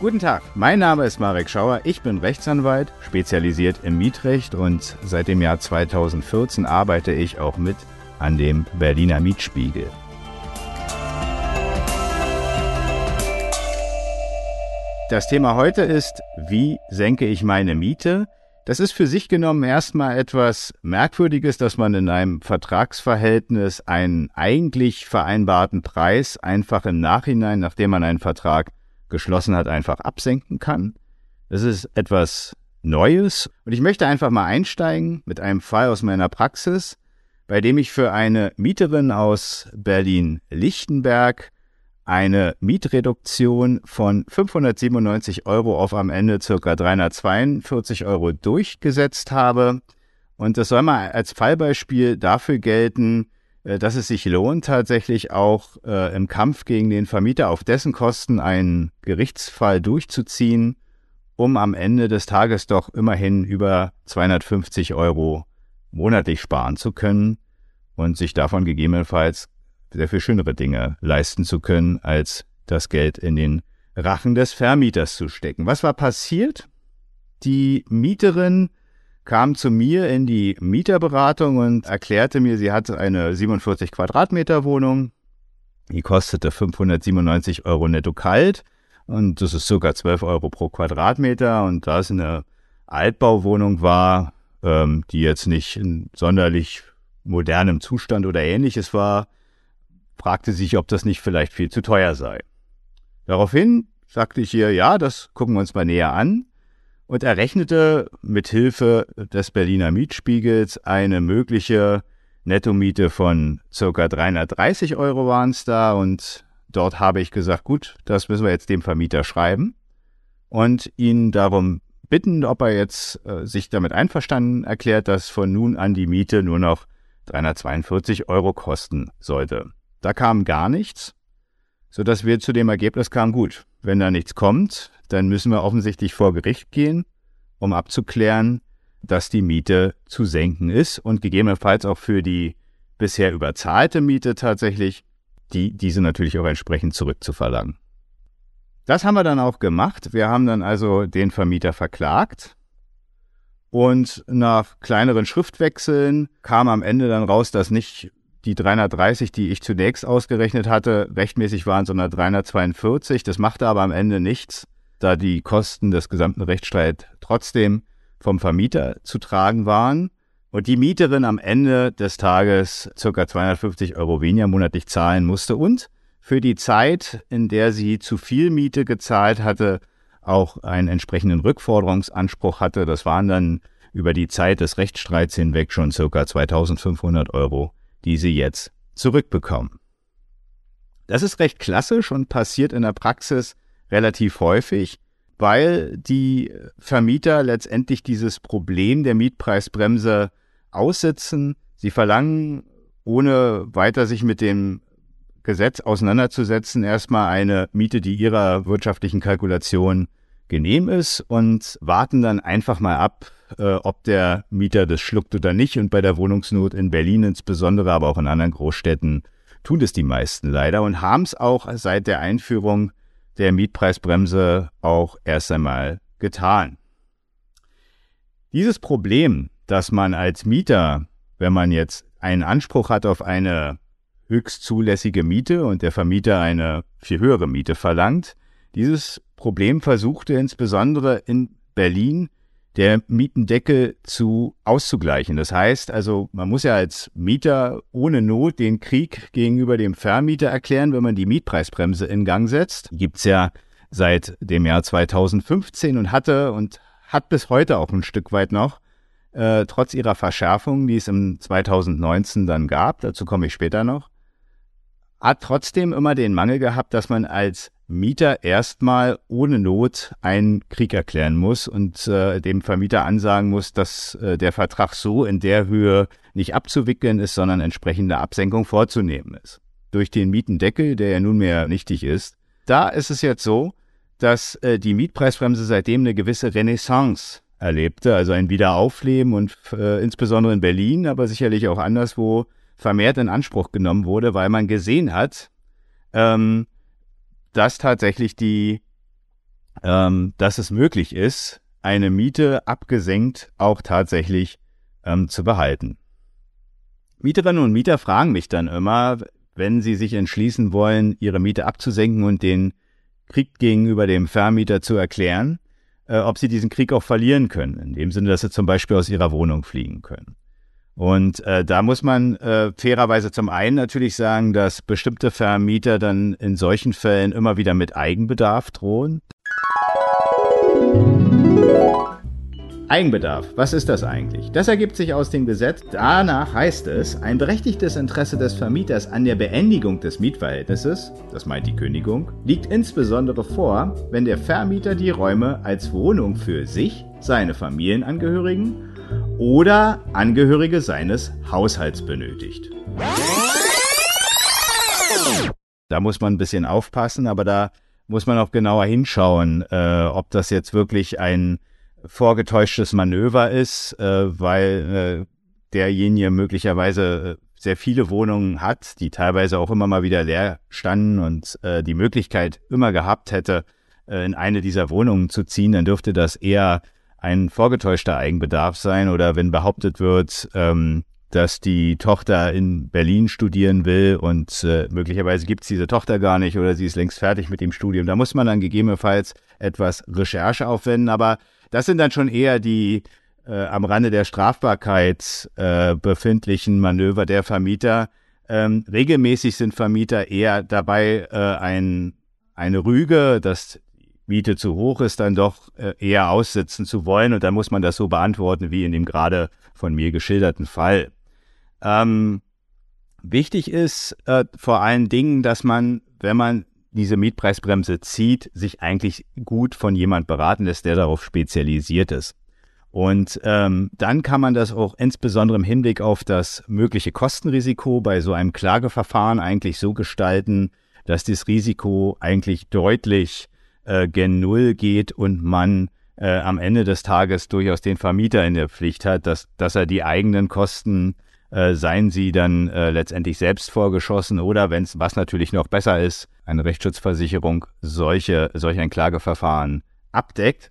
Guten Tag, mein Name ist Marek Schauer, ich bin Rechtsanwalt, spezialisiert im Mietrecht und seit dem Jahr 2014 arbeite ich auch mit an dem Berliner Mietspiegel. Das Thema heute ist, wie senke ich meine Miete? Das ist für sich genommen erstmal etwas Merkwürdiges, dass man in einem Vertragsverhältnis einen eigentlich vereinbarten Preis einfach im Nachhinein, nachdem man einen Vertrag geschlossen hat, einfach absenken kann. Das ist etwas Neues und ich möchte einfach mal einsteigen mit einem Fall aus meiner Praxis, bei dem ich für eine Mieterin aus Berlin-Lichtenberg eine Mietreduktion von 597 Euro auf am Ende ca. 342 Euro durchgesetzt habe. Und das soll mal als Fallbeispiel dafür gelten, dass es sich lohnt, tatsächlich auch äh, im Kampf gegen den Vermieter auf dessen Kosten einen Gerichtsfall durchzuziehen, um am Ende des Tages doch immerhin über 250 Euro monatlich sparen zu können und sich davon gegebenenfalls sehr viel schönere Dinge leisten zu können, als das Geld in den Rachen des Vermieters zu stecken. Was war passiert? Die Mieterin kam zu mir in die Mieterberatung und erklärte mir, sie hatte eine 47 Quadratmeter Wohnung. Die kostete 597 Euro netto kalt und das ist sogar 12 Euro pro Quadratmeter. Und da es eine Altbauwohnung war, ähm, die jetzt nicht in sonderlich modernem Zustand oder ähnliches war, fragte sich, ob das nicht vielleicht viel zu teuer sei. Daraufhin sagte ich ihr, ja, das gucken wir uns mal näher an und errechnete mit Hilfe des Berliner Mietspiegels eine mögliche Nettomiete von circa 330 Euro waren es da und dort habe ich gesagt, gut, das müssen wir jetzt dem Vermieter schreiben und ihn darum bitten, ob er jetzt äh, sich damit einverstanden erklärt, dass von nun an die Miete nur noch 342 Euro kosten sollte. Da kam gar nichts, sodass wir zu dem Ergebnis kamen, gut, wenn da nichts kommt, dann müssen wir offensichtlich vor Gericht gehen, um abzuklären, dass die Miete zu senken ist und gegebenenfalls auch für die bisher überzahlte Miete tatsächlich die, diese natürlich auch entsprechend zurückzuverlangen. Das haben wir dann auch gemacht. Wir haben dann also den Vermieter verklagt und nach kleineren Schriftwechseln kam am Ende dann raus, dass nicht die 330, die ich zunächst ausgerechnet hatte, rechtmäßig waren, sondern 342. Das machte aber am Ende nichts, da die Kosten des gesamten Rechtsstreits trotzdem vom Vermieter zu tragen waren und die Mieterin am Ende des Tages ca. 250 Euro weniger monatlich zahlen musste und für die Zeit, in der sie zu viel Miete gezahlt hatte, auch einen entsprechenden Rückforderungsanspruch hatte. Das waren dann über die Zeit des Rechtsstreits hinweg schon ca. 2500 Euro die sie jetzt zurückbekommen. Das ist recht klassisch und passiert in der Praxis relativ häufig, weil die Vermieter letztendlich dieses Problem der Mietpreisbremse aussitzen. Sie verlangen, ohne weiter sich mit dem Gesetz auseinanderzusetzen, erstmal eine Miete, die ihrer wirtschaftlichen Kalkulation genehm ist und warten dann einfach mal ab, äh, ob der Mieter das schluckt oder nicht. Und bei der Wohnungsnot in Berlin insbesondere, aber auch in anderen Großstädten tun es die meisten leider und haben es auch seit der Einführung der Mietpreisbremse auch erst einmal getan. Dieses Problem, dass man als Mieter, wenn man jetzt einen Anspruch hat auf eine höchst zulässige Miete und der Vermieter eine viel höhere Miete verlangt, dieses Problem versuchte insbesondere in Berlin der Mietendeckel zu auszugleichen. Das heißt also, man muss ja als Mieter ohne Not den Krieg gegenüber dem Vermieter erklären, wenn man die Mietpreisbremse in Gang setzt. Gibt's ja seit dem Jahr 2015 und hatte und hat bis heute auch ein Stück weit noch, äh, trotz ihrer Verschärfung, die es im 2019 dann gab, dazu komme ich später noch, hat trotzdem immer den Mangel gehabt, dass man als Mieter erstmal ohne Not einen Krieg erklären muss und äh, dem Vermieter ansagen muss, dass äh, der Vertrag so in der Höhe nicht abzuwickeln ist, sondern entsprechende Absenkung vorzunehmen ist. Durch den Mietendeckel, der ja nunmehr nichtig ist. Da ist es jetzt so, dass äh, die Mietpreisbremse seitdem eine gewisse Renaissance erlebte, also ein Wiederaufleben und äh, insbesondere in Berlin, aber sicherlich auch anderswo vermehrt in Anspruch genommen wurde, weil man gesehen hat, ähm, dass tatsächlich die ähm, dass es möglich ist, eine Miete abgesenkt auch tatsächlich ähm, zu behalten. Mieterinnen und Mieter fragen mich dann immer, wenn sie sich entschließen wollen, ihre Miete abzusenken und den Krieg gegenüber dem Vermieter zu erklären, äh, ob sie diesen Krieg auch verlieren können, in dem Sinne, dass sie zum Beispiel aus ihrer Wohnung fliegen können. Und äh, da muss man äh, fairerweise zum einen natürlich sagen, dass bestimmte Vermieter dann in solchen Fällen immer wieder mit Eigenbedarf drohen. Eigenbedarf, was ist das eigentlich? Das ergibt sich aus dem Gesetz. Danach heißt es, ein berechtigtes Interesse des Vermieters an der Beendigung des Mietverhältnisses, das meint die Kündigung, liegt insbesondere vor, wenn der Vermieter die Räume als Wohnung für sich, seine Familienangehörigen oder Angehörige seines Haushalts benötigt. Da muss man ein bisschen aufpassen, aber da muss man auch genauer hinschauen, äh, ob das jetzt wirklich ein vorgetäuschtes Manöver ist, äh, weil äh, derjenige möglicherweise äh, sehr viele Wohnungen hat, die teilweise auch immer mal wieder leer standen und äh, die Möglichkeit immer gehabt hätte, äh, in eine dieser Wohnungen zu ziehen, dann dürfte das eher ein vorgetäuschter Eigenbedarf sein oder wenn behauptet wird, ähm, dass die Tochter in Berlin studieren will und äh, möglicherweise gibt es diese Tochter gar nicht oder sie ist längst fertig mit dem Studium. Da muss man dann gegebenenfalls etwas Recherche aufwenden, aber das sind dann schon eher die äh, am Rande der Strafbarkeit äh, befindlichen Manöver der Vermieter. Ähm, regelmäßig sind Vermieter eher dabei, äh, ein, eine Rüge, dass Miete zu hoch ist, dann doch äh, eher aussitzen zu wollen. Und dann muss man das so beantworten wie in dem gerade von mir geschilderten Fall. Ähm, wichtig ist äh, vor allen Dingen, dass man, wenn man diese Mietpreisbremse zieht, sich eigentlich gut von jemand beraten lässt, der darauf spezialisiert ist. Und ähm, dann kann man das auch insbesondere im Hinblick auf das mögliche Kostenrisiko bei so einem Klageverfahren eigentlich so gestalten, dass das Risiko eigentlich deutlich äh, gen Null geht und man äh, am Ende des Tages durchaus den Vermieter in der Pflicht hat, dass, dass er die eigenen Kosten äh, seien sie dann äh, letztendlich selbst vorgeschossen oder wenn es, was natürlich noch besser ist, eine Rechtsschutzversicherung solche, solch ein Klageverfahren abdeckt,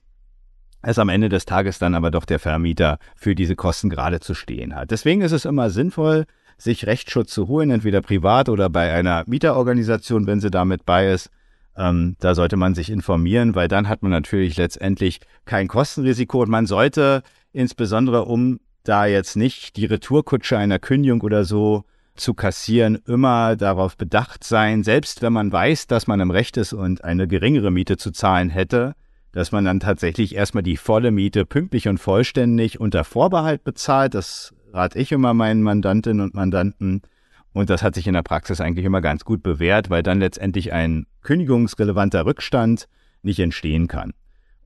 es am Ende des Tages dann aber doch der Vermieter für diese Kosten gerade zu stehen hat. Deswegen ist es immer sinnvoll, sich Rechtsschutz zu holen, entweder privat oder bei einer Mieterorganisation, wenn sie damit bei ist. Ähm, da sollte man sich informieren, weil dann hat man natürlich letztendlich kein Kostenrisiko und man sollte insbesondere, um da jetzt nicht die Retourkutsche einer Kündigung oder so zu kassieren, immer darauf bedacht sein, selbst wenn man weiß, dass man im Recht ist und eine geringere Miete zu zahlen hätte, dass man dann tatsächlich erstmal die volle Miete pünktlich und vollständig unter Vorbehalt bezahlt. Das rate ich immer meinen Mandantinnen und Mandanten. Und das hat sich in der Praxis eigentlich immer ganz gut bewährt, weil dann letztendlich ein kündigungsrelevanter Rückstand nicht entstehen kann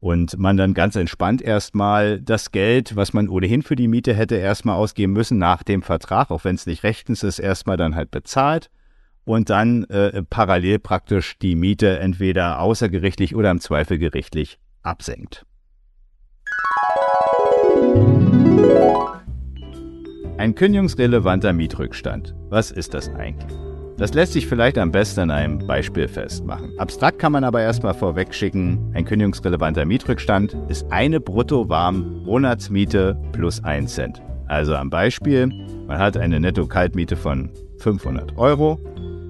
und man dann ganz entspannt erstmal das Geld, was man ohnehin für die Miete hätte erstmal ausgeben müssen nach dem Vertrag, auch wenn es nicht rechtens ist, erstmal dann halt bezahlt und dann äh, parallel praktisch die Miete entweder außergerichtlich oder im Zweifel gerichtlich absenkt. Ein kündigungsrelevanter Mietrückstand. Was ist das eigentlich? Das lässt sich vielleicht am besten an einem Beispiel festmachen. Abstrakt kann man aber erstmal vorweg schicken, ein kündigungsrelevanter Mietrückstand ist eine brutto warm Monatsmiete plus 1 Cent. Also am Beispiel, man hat eine Netto-Kaltmiete von 500 Euro,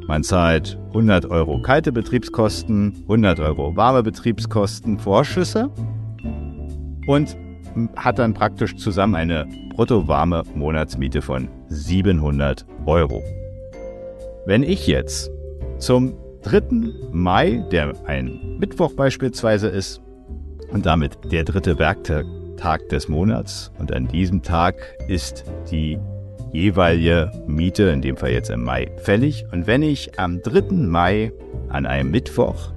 man zahlt 100 Euro kalte Betriebskosten, 100 Euro warme Betriebskosten, Vorschüsse und hat dann praktisch zusammen eine brutto warme Monatsmiete von 700 Euro. Wenn ich jetzt zum 3. Mai, der ein Mittwoch beispielsweise ist, und damit der dritte Werktag des Monats, und an diesem Tag ist die jeweilige Miete, in dem Fall jetzt im Mai, fällig. Und wenn ich am 3. Mai an einem Mittwoch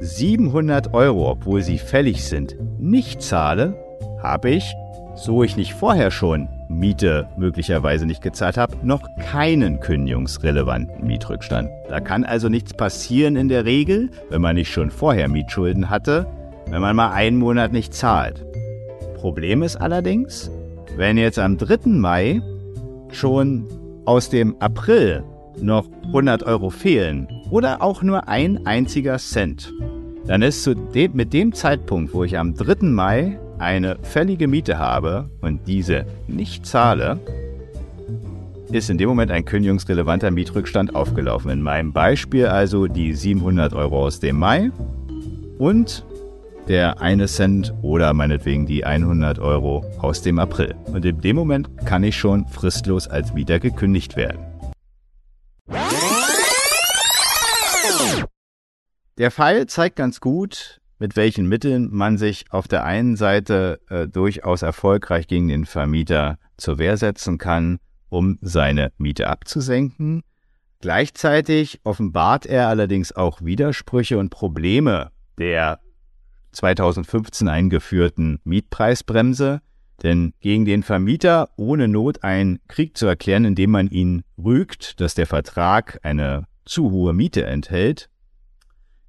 700 Euro, obwohl sie fällig sind, nicht zahle, habe ich, so ich nicht vorher schon Miete möglicherweise nicht gezahlt habe, noch keinen kündigungsrelevanten Mietrückstand. Da kann also nichts passieren in der Regel, wenn man nicht schon vorher Mietschulden hatte, wenn man mal einen Monat nicht zahlt. Problem ist allerdings, wenn jetzt am 3. Mai schon aus dem April noch 100 Euro fehlen oder auch nur ein einziger Cent, dann ist dem, mit dem Zeitpunkt, wo ich am 3. Mai eine fällige Miete habe und diese nicht zahle, ist in dem Moment ein kündigungsrelevanter Mietrückstand aufgelaufen. In meinem Beispiel also die 700 Euro aus dem Mai und der eine Cent oder meinetwegen die 100 Euro aus dem April. Und in dem Moment kann ich schon fristlos als Mieter gekündigt werden. Der Fall zeigt ganz gut, mit welchen Mitteln man sich auf der einen Seite äh, durchaus erfolgreich gegen den Vermieter zur Wehr setzen kann, um seine Miete abzusenken. Gleichzeitig offenbart er allerdings auch Widersprüche und Probleme der 2015 eingeführten Mietpreisbremse, denn gegen den Vermieter ohne Not einen Krieg zu erklären, indem man ihn rügt, dass der Vertrag eine zu hohe Miete enthält,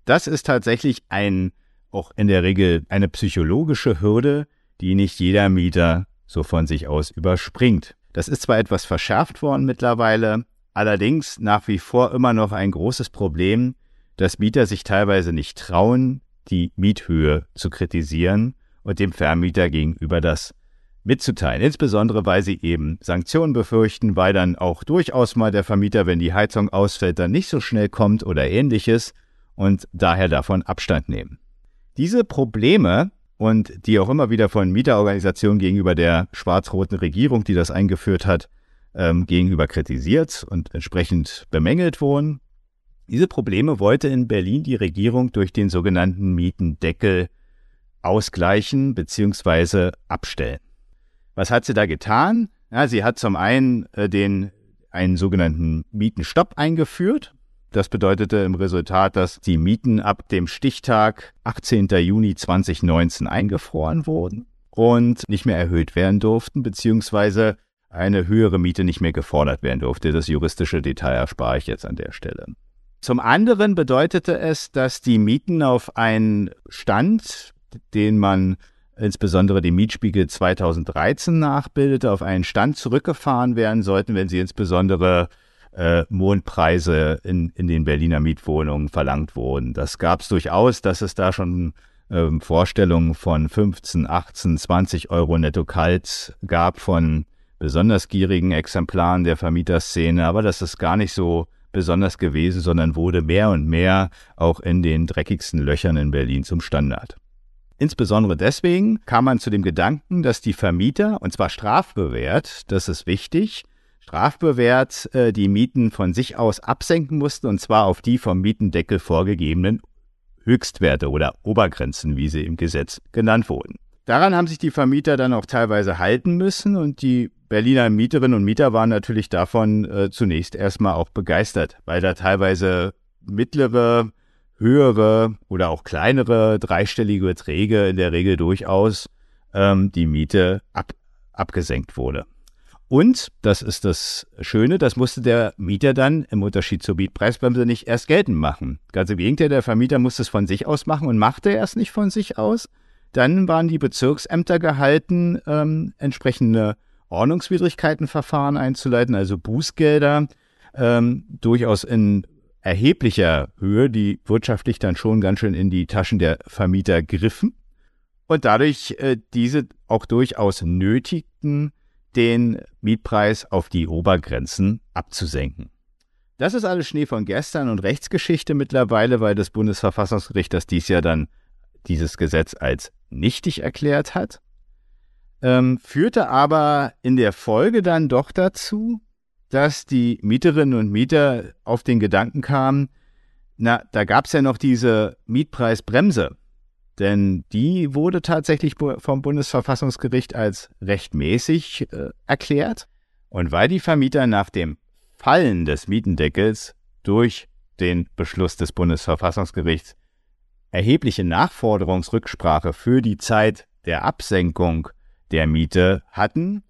das ist tatsächlich ein, auch in der Regel eine psychologische Hürde, die nicht jeder Mieter so von sich aus überspringt. Das ist zwar etwas verschärft worden mittlerweile, allerdings nach wie vor immer noch ein großes Problem, dass Mieter sich teilweise nicht trauen, die Miethöhe zu kritisieren und dem Vermieter gegenüber das mitzuteilen. Insbesondere, weil sie eben Sanktionen befürchten, weil dann auch durchaus mal der Vermieter, wenn die Heizung ausfällt, dann nicht so schnell kommt oder ähnliches und daher davon Abstand nehmen. Diese Probleme und die auch immer wieder von Mieterorganisationen gegenüber der schwarz-roten Regierung, die das eingeführt hat, ähm, gegenüber kritisiert und entsprechend bemängelt wurden, diese Probleme wollte in Berlin die Regierung durch den sogenannten Mietendeckel ausgleichen bzw. abstellen. Was hat sie da getan? Ja, sie hat zum einen äh, den einen sogenannten Mietenstopp eingeführt. Das bedeutete im Resultat, dass die Mieten ab dem Stichtag 18. Juni 2019 eingefroren wurden und nicht mehr erhöht werden durften, beziehungsweise eine höhere Miete nicht mehr gefordert werden durfte. Das juristische Detail erspare ich jetzt an der Stelle. Zum anderen bedeutete es, dass die Mieten auf einen Stand, den man insbesondere den Mietspiegel 2013 nachbildete, auf einen Stand zurückgefahren werden sollten, wenn sie insbesondere äh, Mondpreise in, in den Berliner Mietwohnungen verlangt wurden. Das gab es durchaus, dass es da schon ähm, Vorstellungen von 15, 18, 20 Euro netto kalt gab von besonders gierigen Exemplaren der Vermieterszene, aber das ist gar nicht so besonders gewesen, sondern wurde mehr und mehr auch in den dreckigsten Löchern in Berlin zum Standard. Insbesondere deswegen kam man zu dem Gedanken, dass die Vermieter, und zwar strafbewehrt, das ist wichtig, strafbewehrt äh, die Mieten von sich aus absenken mussten, und zwar auf die vom Mietendeckel vorgegebenen Höchstwerte oder Obergrenzen, wie sie im Gesetz genannt wurden. Daran haben sich die Vermieter dann auch teilweise halten müssen und die Berliner Mieterinnen und Mieter waren natürlich davon äh, zunächst erstmal auch begeistert, weil da teilweise mittlere, höhere oder auch kleinere dreistellige Beträge in der Regel durchaus ähm, die Miete ab, abgesenkt wurde. Und, das ist das Schöne, das musste der Mieter dann im Unterschied zur Mietpreisbremse nicht erst geltend machen. Ganz im Gegenteil, der Vermieter musste es von sich aus machen und machte er es nicht von sich aus. Dann waren die Bezirksämter gehalten, ähm, entsprechende Ordnungswidrigkeitenverfahren einzuleiten, also Bußgelder, ähm, durchaus in erheblicher Höhe, die wirtschaftlich dann schon ganz schön in die Taschen der Vermieter griffen und dadurch äh, diese auch durchaus nötigten, den Mietpreis auf die Obergrenzen abzusenken. Das ist alles Schnee von gestern und Rechtsgeschichte mittlerweile, weil das Bundesverfassungsgericht das dies Jahr dann dieses Gesetz als nichtig erklärt hat ähm, führte aber in der Folge dann doch dazu, dass die Mieterinnen und Mieter auf den Gedanken kamen, na, da gab es ja noch diese Mietpreisbremse, denn die wurde tatsächlich vom Bundesverfassungsgericht als rechtmäßig äh, erklärt. Und weil die Vermieter nach dem Fallen des Mietendeckels durch den Beschluss des Bundesverfassungsgerichts erhebliche Nachforderungsrücksprache für die Zeit der Absenkung der Miete hatten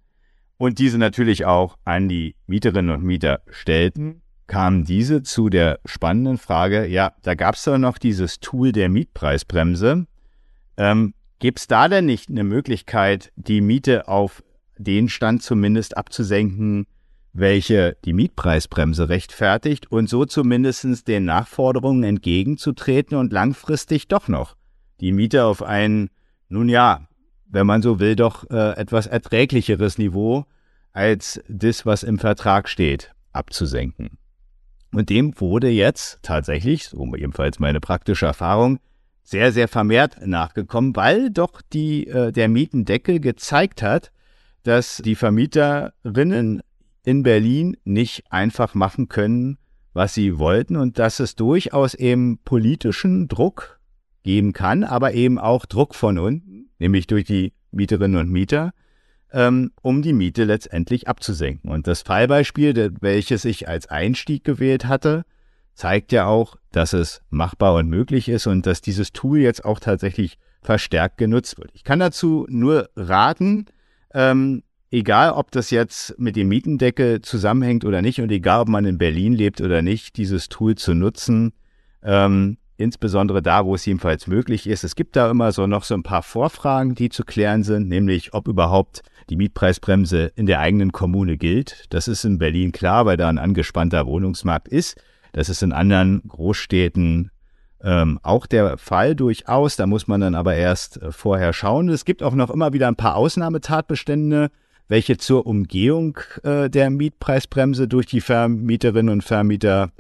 und diese natürlich auch an die Mieterinnen und Mieter stellten, kamen diese zu der spannenden Frage, ja, da gab es doch noch dieses Tool der Mietpreisbremse. Ähm, Gibt es da denn nicht eine Möglichkeit, die Miete auf den Stand zumindest abzusenken, welche die Mietpreisbremse rechtfertigt und so zumindest den Nachforderungen entgegenzutreten und langfristig doch noch die Miete auf ein, nun ja, wenn man so will, doch äh, etwas erträglicheres Niveau als das, was im Vertrag steht, abzusenken. Und dem wurde jetzt tatsächlich, so ebenfalls meine praktische Erfahrung, sehr, sehr vermehrt nachgekommen, weil doch die, äh, der Mietendeckel gezeigt hat, dass die Vermieterinnen in Berlin nicht einfach machen können, was sie wollten und dass es durchaus eben politischen Druck geben kann, aber eben auch Druck von unten, nämlich durch die Mieterinnen und Mieter, ähm, um die Miete letztendlich abzusenken. Und das Fallbeispiel, welches ich als Einstieg gewählt hatte, zeigt ja auch, dass es machbar und möglich ist und dass dieses Tool jetzt auch tatsächlich verstärkt genutzt wird. Ich kann dazu nur raten, ähm, egal ob das jetzt mit dem Mietendeckel zusammenhängt oder nicht und egal ob man in Berlin lebt oder nicht, dieses Tool zu nutzen, ähm, insbesondere da, wo es jedenfalls möglich ist. Es gibt da immer so noch so ein paar Vorfragen, die zu klären sind, nämlich ob überhaupt die Mietpreisbremse in der eigenen Kommune gilt. Das ist in Berlin klar, weil da ein angespannter Wohnungsmarkt ist. Das ist in anderen Großstädten ähm, auch der Fall durchaus. Da muss man dann aber erst äh, vorher schauen. Es gibt auch noch immer wieder ein paar Ausnahmetatbestände, welche zur Umgehung äh, der Mietpreisbremse durch die Vermieterinnen und Vermieter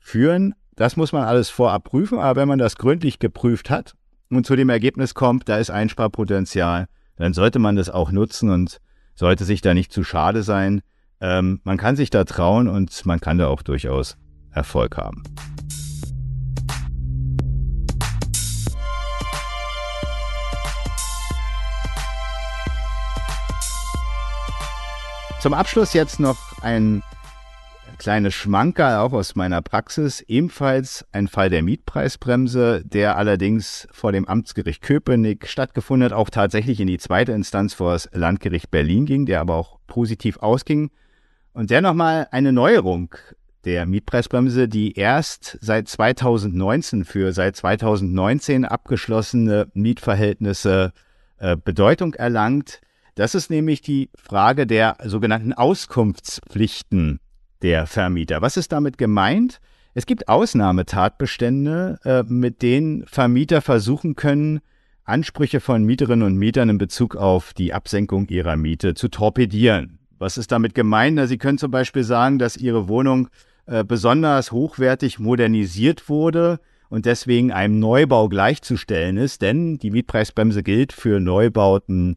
führen. Das muss man alles vorab prüfen, aber wenn man das gründlich geprüft hat und zu dem Ergebnis kommt, da ist Einsparpotenzial, dann sollte man das auch nutzen und sollte sich da nicht zu schade sein. Ähm, man kann sich da trauen und man kann da auch durchaus Erfolg haben. Zum Abschluss jetzt noch ein kleines Schmankerl auch aus meiner Praxis. Ebenfalls ein Fall der Mietpreisbremse, der allerdings vor dem Amtsgericht Köpenick stattgefunden hat, auch tatsächlich in die zweite Instanz vor das Landgericht Berlin ging, der aber auch positiv ausging. Und der nochmal eine Neuerung der Mietpreisbremse, die erst seit 2019 für seit 2019 abgeschlossene Mietverhältnisse äh, Bedeutung erlangt. Das ist nämlich die Frage der sogenannten Auskunftspflichten der Vermieter. Was ist damit gemeint? Es gibt Ausnahmetatbestände, äh, mit denen Vermieter versuchen können, Ansprüche von Mieterinnen und Mietern in Bezug auf die Absenkung ihrer Miete zu torpedieren. Was ist damit gemeint? Sie können zum Beispiel sagen, dass Ihre Wohnung äh, besonders hochwertig modernisiert wurde und deswegen einem Neubau gleichzustellen ist, denn die Mietpreisbremse gilt für Neubauten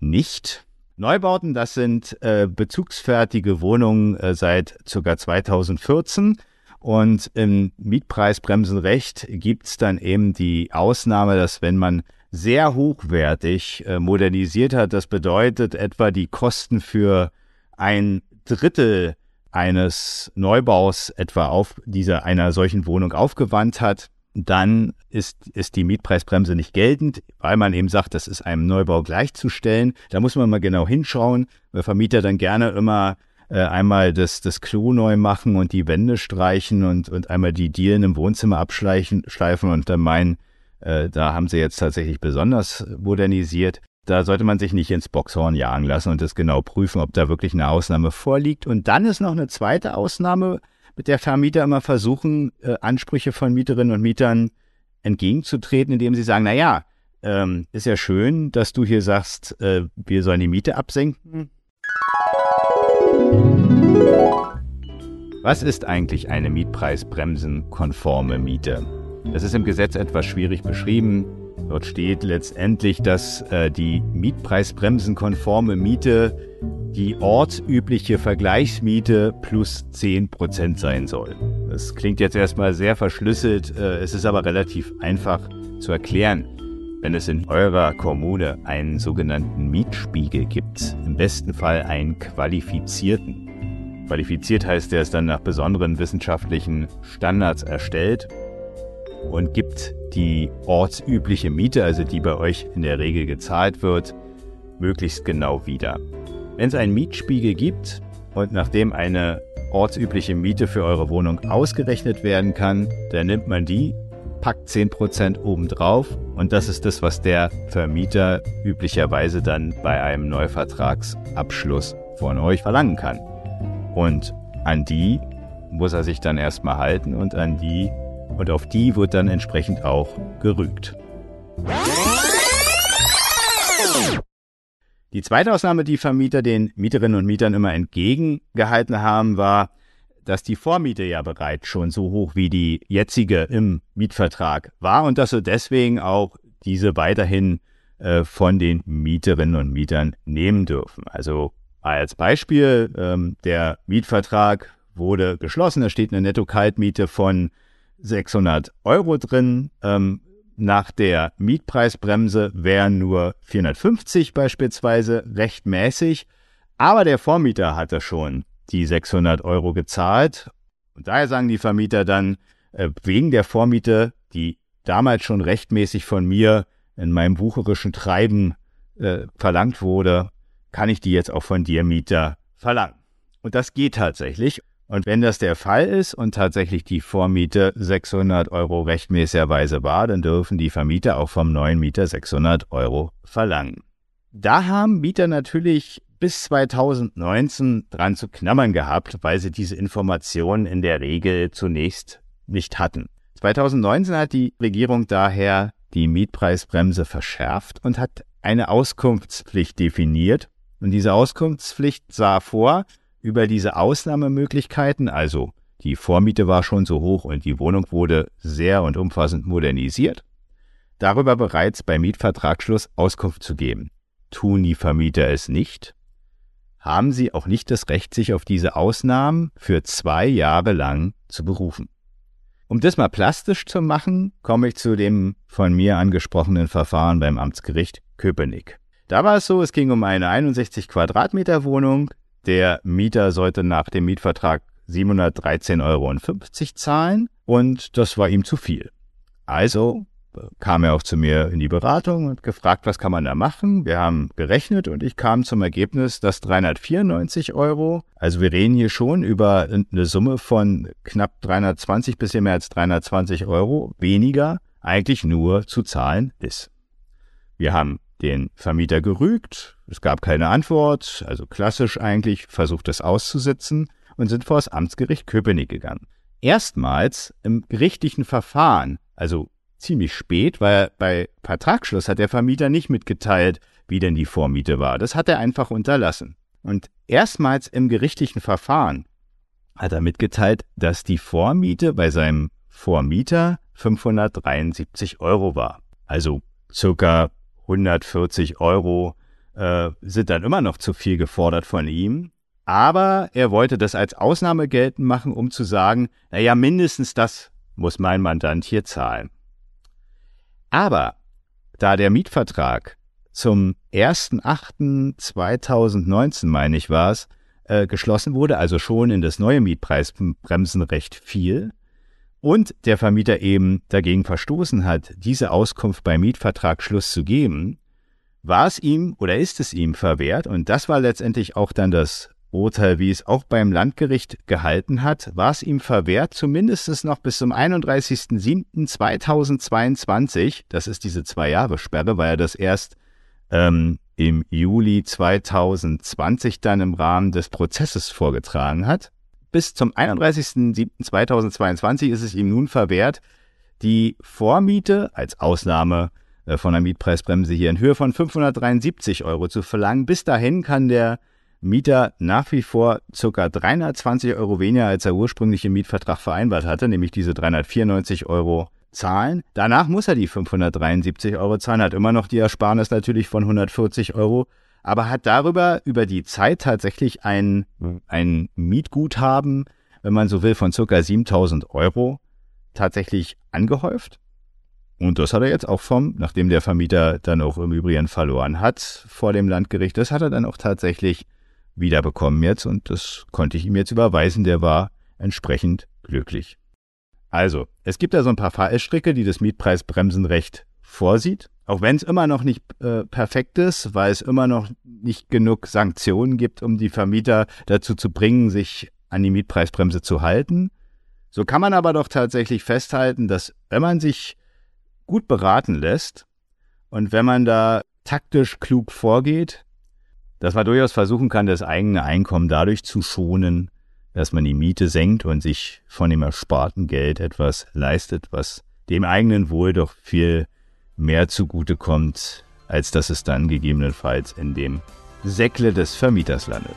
nicht. Neubauten, das sind äh, bezugsfertige Wohnungen äh, seit ca. 2014. Und im Mietpreisbremsenrecht gibt es dann eben die Ausnahme, dass wenn man sehr hochwertig äh, modernisiert hat, das bedeutet etwa die Kosten für ein Drittel eines Neubaus etwa auf dieser einer solchen Wohnung aufgewandt hat, dann ist, ist die Mietpreisbremse nicht geltend, weil man eben sagt, das ist einem Neubau gleichzustellen. Da muss man mal genau hinschauen, weil Vermieter dann gerne immer äh, einmal das, das Klo neu machen und die Wände streichen und, und einmal die Dielen im Wohnzimmer abschleifen schleifen und dann meinen, äh, da haben sie jetzt tatsächlich besonders modernisiert. Da sollte man sich nicht ins Boxhorn jagen lassen und das genau prüfen, ob da wirklich eine Ausnahme vorliegt. Und dann ist noch eine zweite Ausnahme, mit der Vermieter immer versuchen, äh, Ansprüche von Mieterinnen und Mietern entgegenzutreten, indem sie sagen, na ja, ähm, ist ja schön, dass du hier sagst, äh, wir sollen die Miete absenken. Was ist eigentlich eine Mietpreisbremsenkonforme Miete? Das ist im Gesetz etwas schwierig beschrieben. Dort steht letztendlich, dass äh, die Mietpreisbremsenkonforme Miete die ortsübliche Vergleichsmiete plus 10% sein soll. Das klingt jetzt erstmal sehr verschlüsselt, äh, es ist aber relativ einfach zu erklären. Wenn es in eurer Kommune einen sogenannten Mietspiegel gibt, im besten Fall einen qualifizierten. Qualifiziert heißt, der ist dann nach besonderen wissenschaftlichen Standards erstellt und gibt die ortsübliche Miete, also die bei euch in der Regel gezahlt wird, möglichst genau wieder. Wenn es einen Mietspiegel gibt und nachdem eine ortsübliche Miete für eure Wohnung ausgerechnet werden kann, dann nimmt man die, packt 10% obendrauf und das ist das, was der Vermieter üblicherweise dann bei einem Neuvertragsabschluss von euch verlangen kann. Und an die muss er sich dann erstmal halten und an die und auf die wird dann entsprechend auch gerügt. Die zweite Ausnahme, die Vermieter den Mieterinnen und Mietern immer entgegengehalten haben, war, dass die Vormiete ja bereits schon so hoch wie die jetzige im Mietvertrag war und dass sie deswegen auch diese weiterhin äh, von den Mieterinnen und Mietern nehmen dürfen. Also als Beispiel, ähm, der Mietvertrag wurde geschlossen, da steht eine Netto-Kaltmiete von 600 Euro drin. Ähm, nach der Mietpreisbremse wären nur 450 beispielsweise rechtmäßig, aber der Vormieter hatte schon die 600 Euro gezahlt. Und daher sagen die Vermieter dann, äh, wegen der Vormiete, die damals schon rechtmäßig von mir in meinem wucherischen Treiben äh, verlangt wurde, kann ich die jetzt auch von dir, Mieter, verlangen. Und das geht tatsächlich. Und wenn das der Fall ist und tatsächlich die Vormiete 600 Euro rechtmäßigerweise war, dann dürfen die Vermieter auch vom neuen Mieter 600 Euro verlangen. Da haben Mieter natürlich bis 2019 dran zu knabbern gehabt, weil sie diese Informationen in der Regel zunächst nicht hatten. 2019 hat die Regierung daher die Mietpreisbremse verschärft und hat eine Auskunftspflicht definiert. Und diese Auskunftspflicht sah vor, über diese Ausnahmemöglichkeiten, also die Vormiete war schon so hoch und die Wohnung wurde sehr und umfassend modernisiert, darüber bereits bei Mietvertragsschluss Auskunft zu geben. Tun die Vermieter es nicht, haben sie auch nicht das Recht, sich auf diese Ausnahmen für zwei Jahre lang zu berufen. Um das mal plastisch zu machen, komme ich zu dem von mir angesprochenen Verfahren beim Amtsgericht Köpenick. Da war es so, es ging um eine 61 Quadratmeter Wohnung der Mieter sollte nach dem Mietvertrag 713,50 Euro zahlen und das war ihm zu viel. Also kam er auch zu mir in die Beratung und gefragt, was kann man da machen. Wir haben gerechnet und ich kam zum Ergebnis, dass 394 Euro, also wir reden hier schon über eine Summe von knapp 320 bis mehr als 320 Euro weniger, eigentlich nur zu zahlen ist. Wir haben den Vermieter gerügt, es gab keine Antwort, also klassisch eigentlich, versucht es auszusitzen und sind vor das Amtsgericht Köpenick gegangen. Erstmals im gerichtlichen Verfahren, also ziemlich spät, weil bei Vertragsschluss hat der Vermieter nicht mitgeteilt, wie denn die Vormiete war. Das hat er einfach unterlassen. Und erstmals im gerichtlichen Verfahren hat er mitgeteilt, dass die Vormiete bei seinem Vormieter 573 Euro war. Also circa 140 Euro äh, sind dann immer noch zu viel gefordert von ihm. Aber er wollte das als Ausnahme geltend machen, um zu sagen, naja, mindestens das muss mein Mandant hier zahlen. Aber da der Mietvertrag zum 1.8.2019, meine ich war es, äh, geschlossen wurde, also schon in das neue Mietpreisbremsenrecht fiel, und der Vermieter eben dagegen verstoßen hat, diese Auskunft beim Mietvertragsschluss zu geben, war es ihm oder ist es ihm verwehrt, und das war letztendlich auch dann das Urteil, wie es auch beim Landgericht gehalten hat, war es ihm verwehrt, zumindest noch bis zum 31.07.2022, das ist diese Zwei-Jahre-Sperre, weil er das erst ähm, im Juli 2020 dann im Rahmen des Prozesses vorgetragen hat, bis zum 31.07.2022 ist es ihm nun verwehrt, die Vormiete als Ausnahme äh, von der Mietpreisbremse hier in Höhe von 573 Euro zu verlangen. Bis dahin kann der Mieter nach wie vor ca. 320 Euro weniger, als er ursprünglich im Mietvertrag vereinbart hatte, nämlich diese 394 Euro zahlen. Danach muss er die 573 Euro zahlen, hat immer noch die Ersparnis natürlich von 140 Euro aber hat darüber über die Zeit tatsächlich ein, ein Mietguthaben, wenn man so will, von circa 7000 Euro tatsächlich angehäuft. Und das hat er jetzt auch vom, nachdem der Vermieter dann auch im Übrigen verloren hat vor dem Landgericht, das hat er dann auch tatsächlich wiederbekommen jetzt und das konnte ich ihm jetzt überweisen. Der war entsprechend glücklich. Also, es gibt da so ein paar Fallstricke, die das Mietpreisbremsenrecht vorsieht. Auch wenn es immer noch nicht äh, perfekt ist, weil es immer noch nicht genug Sanktionen gibt, um die Vermieter dazu zu bringen, sich an die Mietpreisbremse zu halten. So kann man aber doch tatsächlich festhalten, dass wenn man sich gut beraten lässt und wenn man da taktisch klug vorgeht, dass man durchaus versuchen kann, das eigene Einkommen dadurch zu schonen, dass man die Miete senkt und sich von dem ersparten Geld etwas leistet, was dem eigenen Wohl doch viel mehr zugutekommt, als dass es dann gegebenenfalls in dem Säckle des Vermieters landet.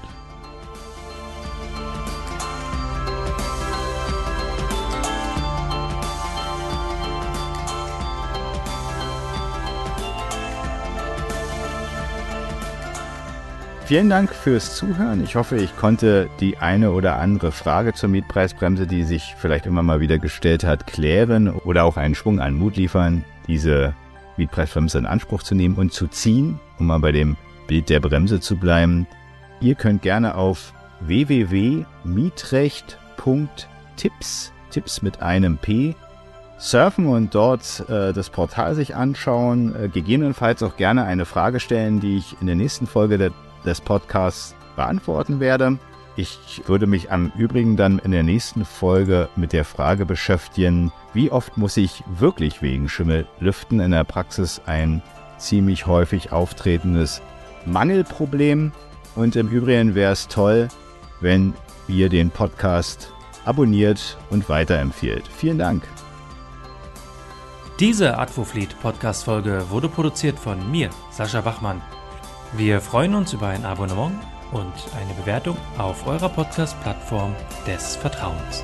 Vielen Dank fürs Zuhören. Ich hoffe, ich konnte die eine oder andere Frage zur Mietpreisbremse, die sich vielleicht immer mal wieder gestellt hat, klären oder auch einen Schwung an Mut liefern, diese Mietpreisbremse in Anspruch zu nehmen und zu ziehen, um mal bei dem Bild der Bremse zu bleiben. Ihr könnt gerne auf www.mietrecht.tipps, Tipps mit einem P, surfen und dort äh, das Portal sich anschauen, äh, gegebenenfalls auch gerne eine Frage stellen, die ich in der nächsten Folge der des Podcasts beantworten werde. Ich würde mich am Übrigen dann in der nächsten Folge mit der Frage beschäftigen, wie oft muss ich wirklich wegen Schimmel lüften? In der Praxis ein ziemlich häufig auftretendes Mangelproblem. Und im Übrigen wäre es toll, wenn ihr den Podcast abonniert und weiterempfiehlt. Vielen Dank. Diese Advofleet Podcast Folge wurde produziert von mir, Sascha Bachmann. Wir freuen uns über ein Abonnement und eine Bewertung auf eurer Podcast-Plattform des Vertrauens.